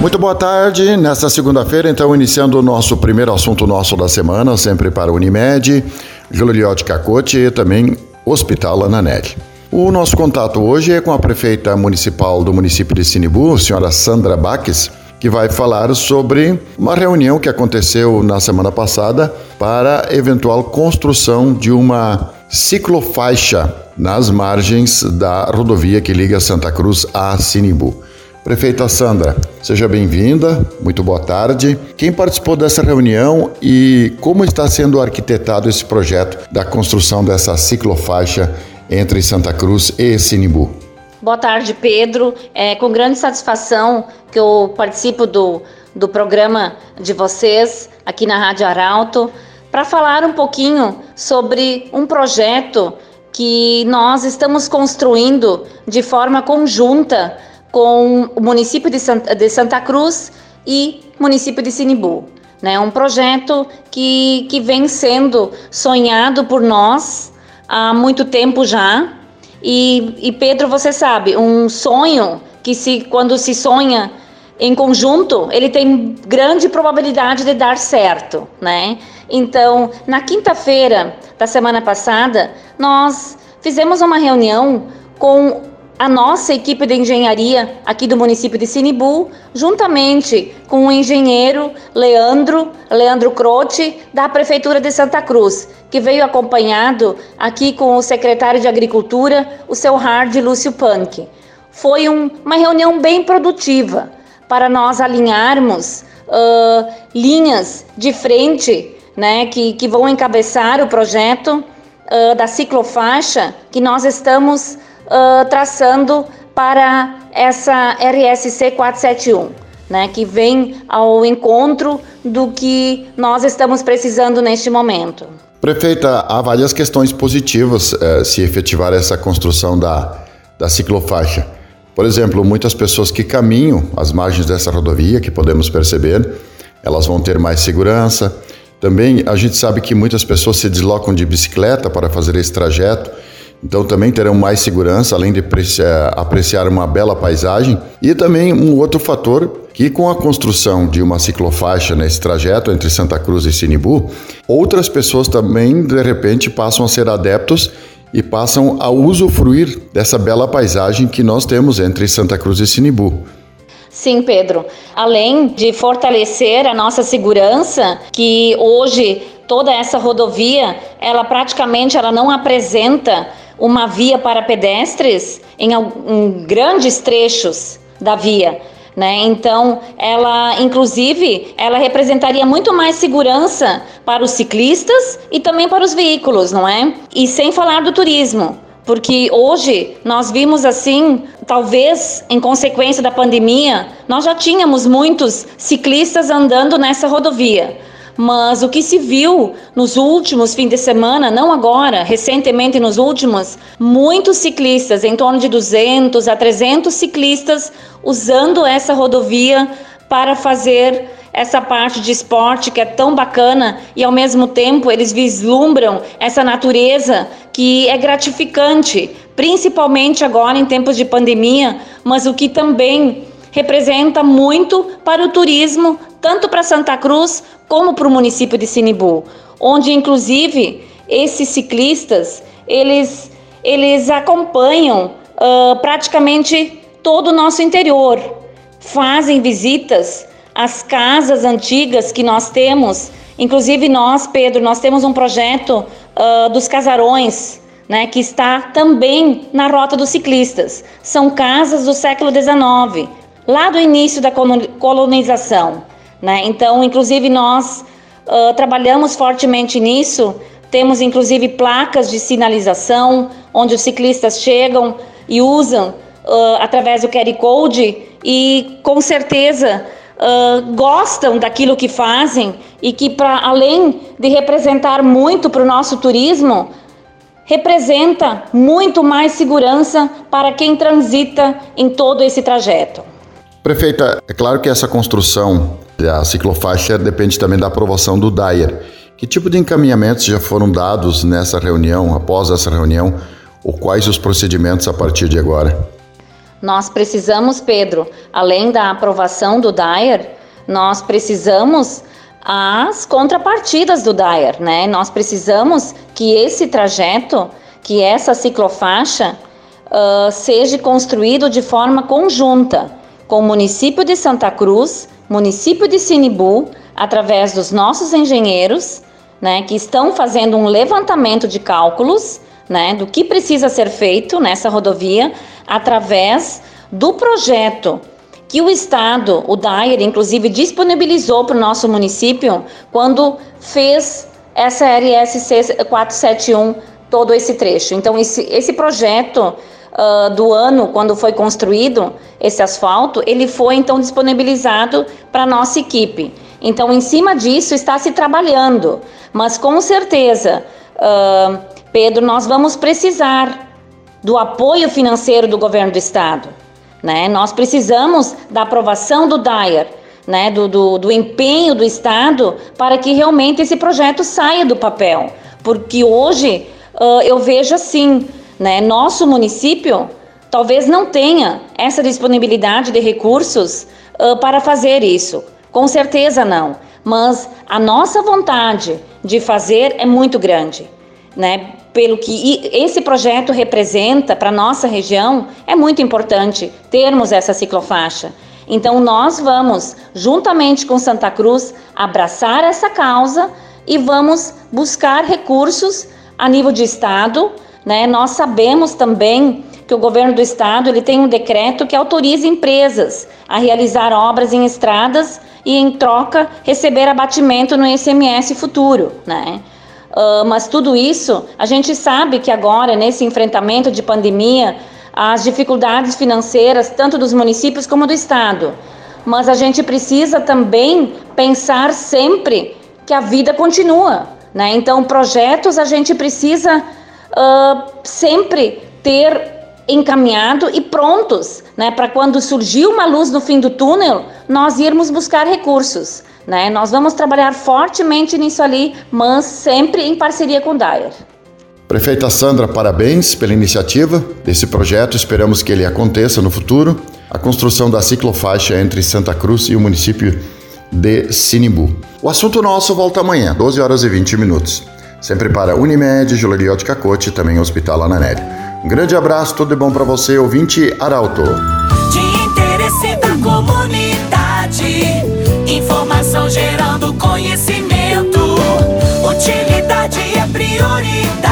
Muito boa tarde. Nesta segunda-feira, então, iniciando o nosso primeiro assunto nosso da semana, sempre para Unimed, Juliote Cacote e também Hospital Ananelli. O nosso contato hoje é com a prefeita municipal do município de Sinibu, senhora Sandra Baques, que vai falar sobre uma reunião que aconteceu na semana passada para eventual construção de uma ciclofaixa nas margens da rodovia que liga Santa Cruz a Sinibu. Prefeita Sandra, seja bem-vinda, muito boa tarde. Quem participou dessa reunião e como está sendo arquitetado esse projeto da construção dessa ciclofaixa entre Santa Cruz e Sinibu? Boa tarde, Pedro. É com grande satisfação que eu participo do, do programa de vocês aqui na Rádio Arauto para falar um pouquinho sobre um projeto que nós estamos construindo de forma conjunta com o município de Santa, de Santa Cruz e município de Sinibu. Né? Um projeto que, que vem sendo sonhado por nós há muito tempo já. E, e Pedro, você sabe, um sonho que se quando se sonha em conjunto, ele tem grande probabilidade de dar certo, né? Então, na quinta-feira da semana passada, nós fizemos uma reunião com a nossa equipe de engenharia aqui do município de Sinibu, juntamente com o engenheiro Leandro, Leandro Croce, da Prefeitura de Santa Cruz, que veio acompanhado aqui com o secretário de Agricultura, o seu Hard Lúcio Punk. Foi um, uma reunião bem produtiva para nós alinharmos uh, linhas de frente né, que, que vão encabeçar o projeto uh, da ciclofaixa que nós estamos uh, traçando para essa RSC 471, né, que vem ao encontro do que nós estamos precisando neste momento. Prefeita, há várias questões positivas eh, se efetivar essa construção da, da ciclofaixa. Por exemplo, muitas pessoas que caminham às margens dessa rodovia, que podemos perceber, elas vão ter mais segurança. Também a gente sabe que muitas pessoas se deslocam de bicicleta para fazer esse trajeto então também terão mais segurança, além de apreciar uma bela paisagem. E também um outro fator que com a construção de uma ciclofaixa nesse trajeto entre Santa Cruz e Sinibu, outras pessoas também de repente passam a ser adeptos e passam a usufruir dessa bela paisagem que nós temos entre Santa Cruz e Sinibu. Sim, Pedro. Além de fortalecer a nossa segurança, que hoje toda essa rodovia, ela praticamente ela não apresenta uma via para pedestres em, em grandes trechos da via. Né? Então, ela, inclusive, ela representaria muito mais segurança para os ciclistas e também para os veículos, não é? E sem falar do turismo, porque hoje nós vimos assim, talvez em consequência da pandemia, nós já tínhamos muitos ciclistas andando nessa rodovia. Mas o que se viu nos últimos fins de semana, não agora, recentemente nos últimos, muitos ciclistas, em torno de 200 a 300 ciclistas, usando essa rodovia para fazer essa parte de esporte que é tão bacana e ao mesmo tempo eles vislumbram essa natureza que é gratificante, principalmente agora em tempos de pandemia, mas o que também representa muito para o turismo, tanto para Santa Cruz como para o município de Sinibu, onde inclusive esses ciclistas eles eles acompanham uh, praticamente todo o nosso interior, fazem visitas às casas antigas que nós temos, inclusive nós, Pedro, nós temos um projeto uh, dos casarões né, que está também na rota dos ciclistas. São casas do século XIX, lá do início da colonização. Né? Então, inclusive, nós uh, trabalhamos fortemente nisso. Temos, inclusive, placas de sinalização, onde os ciclistas chegam e usam uh, através do QR Code e, com certeza, uh, gostam daquilo que fazem e que, para além de representar muito para o nosso turismo, representa muito mais segurança para quem transita em todo esse trajeto. Prefeita, é claro que essa construção da ciclofaixa depende também da aprovação do DAIR. Que tipo de encaminhamentos já foram dados nessa reunião, após essa reunião, ou quais os procedimentos a partir de agora? Nós precisamos, Pedro, além da aprovação do DAER, nós precisamos as contrapartidas do DAER, né? Nós precisamos que esse trajeto, que essa ciclofaixa, uh, seja construído de forma conjunta com o município de Santa Cruz, município de Sinibu, através dos nossos engenheiros, né, que estão fazendo um levantamento de cálculos, né, do que precisa ser feito nessa rodovia, através do projeto que o Estado, o DAIR, inclusive, disponibilizou para o nosso município quando fez essa RSC 471, todo esse trecho. Então, esse, esse projeto uh, do ano, quando foi construído esse asfalto, ele foi então disponibilizado para nossa equipe. Então, em cima disso, está se trabalhando, mas com certeza, uh, Pedro, nós vamos precisar do apoio financeiro do governo do estado. Né? Nós precisamos da aprovação do DAIR, né? do, do, do empenho do estado para que realmente esse projeto saia do papel. Porque hoje uh, eu vejo assim, né? Nosso município talvez não tenha essa disponibilidade de recursos uh, para fazer isso. Com certeza não. Mas a nossa vontade de fazer é muito grande, né? Pelo que esse projeto representa para nossa região, é muito importante termos essa ciclofaixa. Então nós vamos, juntamente com Santa Cruz, abraçar essa causa e vamos buscar recursos a nível de estado né? Nós sabemos também que o governo do estado ele tem um decreto que autoriza empresas a realizar obras em estradas e, em troca, receber abatimento no ICMS futuro. Né? Uh, mas tudo isso, a gente sabe que agora, nesse enfrentamento de pandemia, as dificuldades financeiras, tanto dos municípios como do estado. Mas a gente precisa também pensar sempre que a vida continua. Né? Então, projetos a gente precisa sempre ter encaminhado e prontos, né, para quando surgir uma luz no fim do túnel, nós irmos buscar recursos, né? Nós vamos trabalhar fortemente nisso ali, mas sempre em parceria com o Dyer. Prefeita Sandra, parabéns pela iniciativa desse projeto. Esperamos que ele aconteça no futuro. A construção da ciclofaixa entre Santa Cruz e o município de Sinimbu. O assunto nosso volta amanhã, 12 horas e 20 minutos. Sempre para Unimed, Joalheria Ótica Cote e também Hospital Ananelli. Um grande abraço, tudo de bom para você, ouvinte Arauto. De interesse da comunidade, informação gerando conhecimento. Utilidade é prioridade.